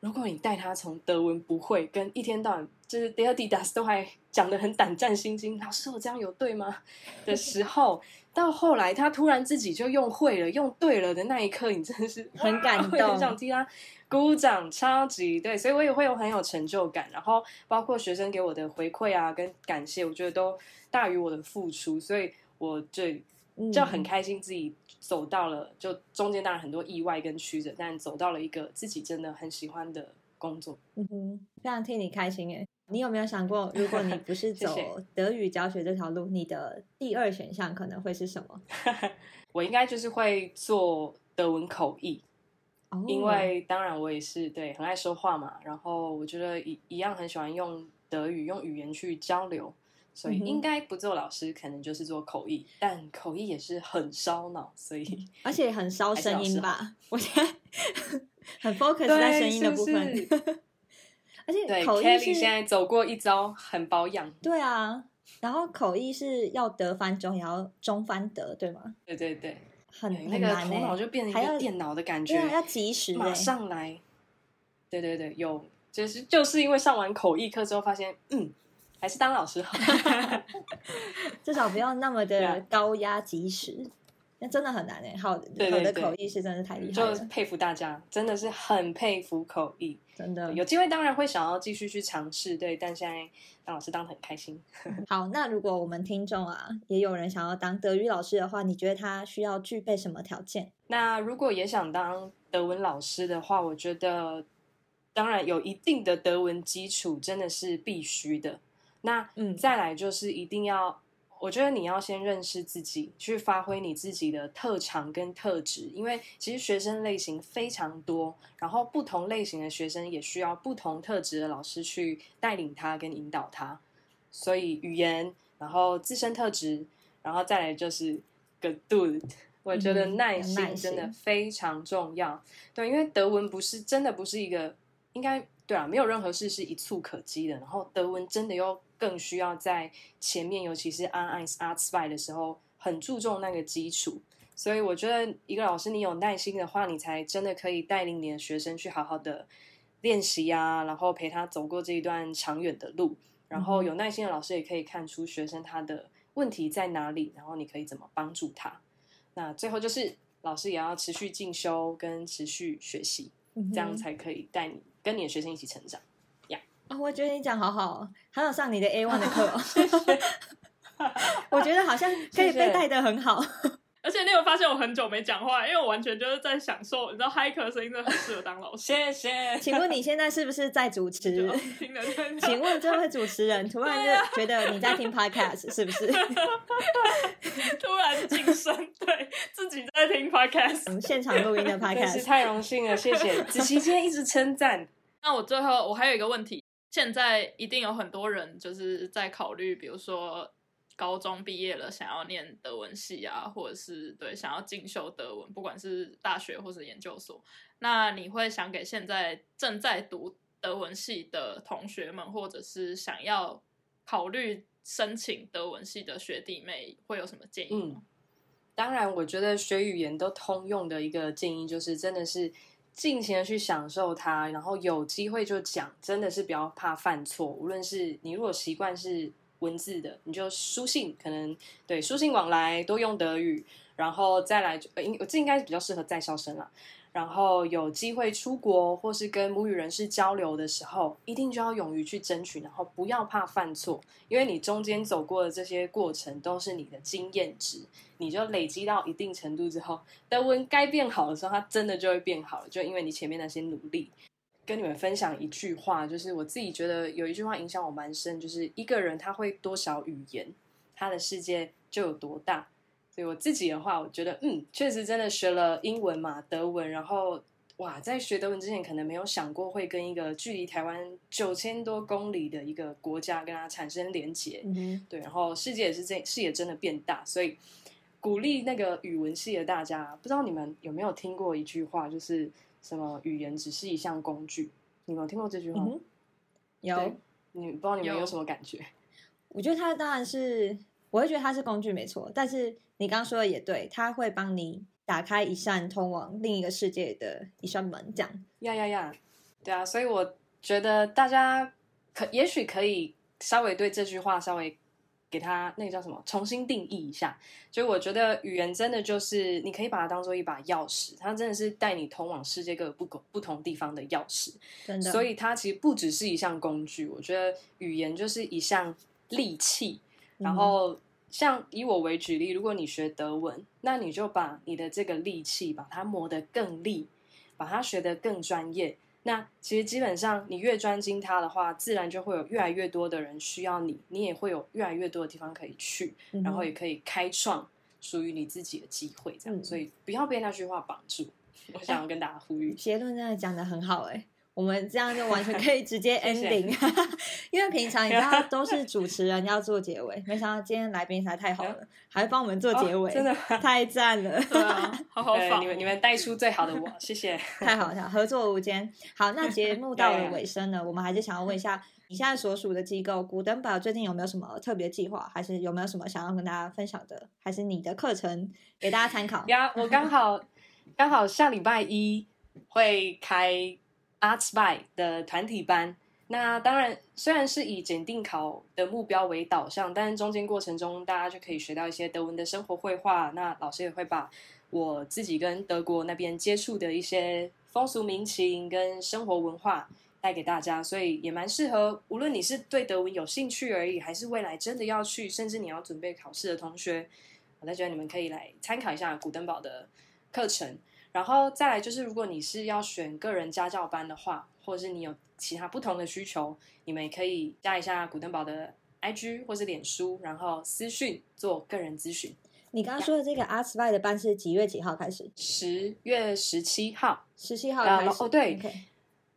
如果你带他从德文不会，跟一天到晚就是 d e a d i d a s 都还讲得很胆战心惊，老师我这样有对吗？的时候，到后来他突然自己就用会了，用对了的那一刻，你真的是很感动很想替他鼓掌，超级对，所以我也会有很有成就感。然后包括学生给我的回馈啊，跟感谢，我觉得都大于我的付出，所以我就嗯就很开心自己走到了，就中间当然很多意外跟曲折，但走到了一个自己真的很喜欢的工作。嗯哼，非常替你开心诶。你有没有想过，如果你不是 走德语教学这条路，你的第二选项可能会是什么？我应该就是会做德文口译，哦因为当然我也是对很爱说话嘛，然后我觉得一一样很喜欢用德语用语言去交流，所以应该不做老师，可能就是做口译，但口译也是很烧脑，所以 而且很烧声音吧？我现在很 focus 在声音的部分，而且对口译现在走过一遭，很保养，对啊，然后口译是要德翻中，也要中翻德，对吗？对对对，很那个头脑就变成一个电脑的感觉，要及时马欸上来。对对对，有就是就是因为上完口译课之后，发现嗯，还是当老师好。至少不要那么的高压及时，那真的很难哎。好对对好的口译是真的太厉害了，就佩服大家，真的是很佩服口译。真的有机会当然会想要继续去尝试，对，但现在当老师当的很开心。好。那如果我们听众啊，也有人想要当德语老师的话，你觉得他需要具备什么条件？那如果也想当德文老师的话，我觉得当然有一定的德文基础真的是必须的。那嗯再来就是一定要，我觉得你要先认识自己，去发挥你自己的特长跟特质，因为其实学生类型非常多，然后不同类型的学生也需要不同特质的老师去带领他跟引导他。所以语言，然后自身特质，然后再来就是 good 我觉得耐心真的非常重要。对，因为德文不是真的不是一个应该对啊，没有任何事是一蹴可及的。然后德文真的又更需要在前面，尤其是 on ice art spy 的时候，很注重那个基础。所以我觉得一个老师你有耐心的话，你才真的可以带领你的学生去好好的练习啊，然后陪他走过这一段长远的路。然后有耐心的老师也可以看出学生他的问题在哪里，然后你可以怎么帮助他。那最后就是老师也要持续进修跟持续学习，这样才可以带你跟你的学生一起成长。啊、我觉得你讲好好哦，还有上你的 A one 的课、哦，我觉得好像可以谢谢被带的很好。而且你有发现我很久没讲话，因为我完全就是在享受，你知道嗨客的声音真的很适合当老师，谢谢。请问你现在是不是在主持？请问这位主持人突然就觉得你在听 podcast 是不是？突然晋升，对自己在听 podcast。我们现场录音的 podcast，太荣幸了，谢谢子琪今天一直称赞。那我最后我还有一个问题，现在一定有很多人就是在考虑，比如说高中毕业了想要念德文系啊，或者是对想要进修德文，不管是大学或是研究所。那你会想给现在正在读德文系的同学们，或者是想要考虑申请德文系的学弟妹，会有什么建议吗？嗯，当然，我觉得学语言都通用的一个建议就是，真的是尽情的去享受它，然后有机会就讲，真的是比较怕犯错。无论是你如果习惯是文字的，你就书信，可能对书信往来多用德语，然后再来，呃，应这应该是比较适合在校生了。然后有机会出国或是跟母语人士交流的时候，一定就要勇于去争取，然后不要怕犯错，因为你中间走过的这些过程都是你的经验值，你就累积到一定程度之后，德文该变好的时候，它真的就会变好了，就因为你前面那些努力。跟你们分享一句话，就是我自己觉得有一句话影响我蛮深，就是一个人他会多少语言，他的世界就有多大。所以我自己的话，我觉得嗯，确实真的学了英文嘛，德文，然后哇，在学德文之前，可能没有想过会跟一个距离台湾九千多公里的一个国家跟它产生连结。嗯哼，对，然后世界也是这视野真的变大，所以鼓励那个语文系的大家，不知道你们有没有听过一句话，就是什么语言只是一项工具，你们有听过这句话吗？嗯，有。你不知道你们有有什么感觉？我觉得它当然是，我会觉得它是工具没错，但是你刚刚说的也对，他会帮你打开一扇通往另一个世界的一扇门，这样。呀呀呀，对啊，所以我觉得大家可也许可以稍微对这句话稍微给它那个叫什么重新定义一下。就我觉得语言真的就是你可以把它当做一把钥匙，它真的是带你通往世界各个不不同地方的钥匙。真的，所以它其实不只是一项工具，我觉得语言就是一项利器。然后，像以我为举例，如果你学德文，那你就把你的这个利器把它磨得更利，把它学得更专业。那其实基本上，你越专精它的话，自然就会有越来越多的人需要你，你也会有越来越多的地方可以去，嗯然后也可以开创属于你自己的机会。这样，嗯所以不要被那句话绑住。我想要跟大家呼吁。结论真的讲的很好哎、我们这样就完全 可以直接谢谢 ending，因为平常你知道 都是主持人要做结尾，没想到今天来宾实在太好了，还会帮我们做结尾，哦真的太赞了，对啊，好好仿你们你们带出最好的我，谢谢。太好了，合作无间。好，那节目到了尾声呢，我们还是想要问一下，你现在所属的机构古登堡最近有没有什么特别计划，还是有没有什么想要跟大家分享的，还是你的课程给大家参考？呀，我刚好刚好下礼拜一会开 Arts by 的团体班。那当然，虽然是以检定考的目标为导向，但中间过程中大家就可以学到一些德文的生活绘画。那老师也会把我自己跟德国那边接触的一些风俗民情跟生活文化带给大家，所以也蛮适合，无论你是对德文有兴趣而已，还是未来真的要去，甚至你要准备考试的同学，我在觉得你们可以来参考一下古登堡的课程。然后再来就是，如果你是要选个人家教班的话，或者是你有其他不同的需求，你们也可以加一下古登堡的 IG 或是脸书，然后私讯做个人咨询。你刚刚说的这个 Arts by 的班是几月几号开始？十月十七号，十七号啊开始。哦对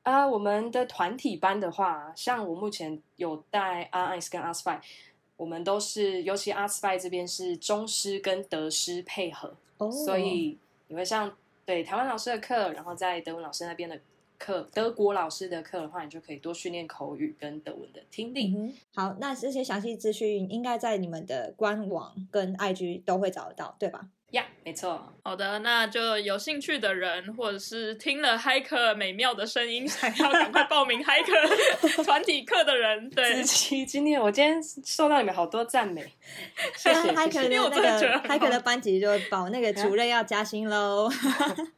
啊，我们的团体班的话，像我目前有带 R Ice 跟阿 Spy，我们都是，尤其阿斯拜这边是中师跟德师配合，哦，所以你会上对台湾老师的课，然后在德文老师那边的课，德国老师的课的话，你就可以多训练口语跟德文的听力。嗯，好，那这些详细资讯应该在你们的官网跟 IG 都会找得到，对吧？呀、没错，好的，那就有兴趣的人，或者是听了嗨客美妙的声音，想要赶快报名嗨客 团体课的人，子对，琪，今天我今天受到你们好多赞美，谢谢嗨可的那真的班级就保，那个主任要加薪喽。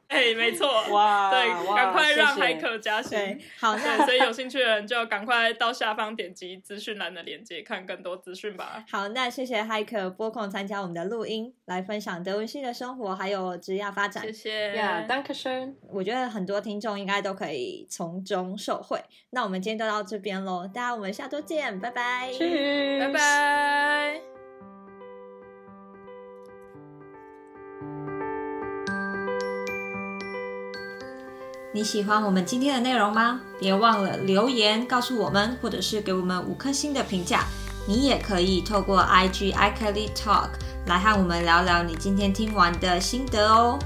哎，没错，哇对，赶快让嗨客加薪。好，对，那所以有兴趣的人就赶快到下方点击资讯栏的链接，看更多资讯吧。好，那谢谢嗨可拨空参加我们的录音，来分享德文系的生活还有职业发展谢。谢。呀 d a n k e s h ö n 我觉得很多听众应该都可以从中受惠。那我们今天就到这边喽，大家我们下周见，拜拜。Tschüss 拜拜。你喜欢我们今天的内容吗？别忘了留言告诉我们，或者是给我们五颗星的评价。你也可以透过 IG i k e l y Talk 来和我们聊聊你今天听完的心得哦。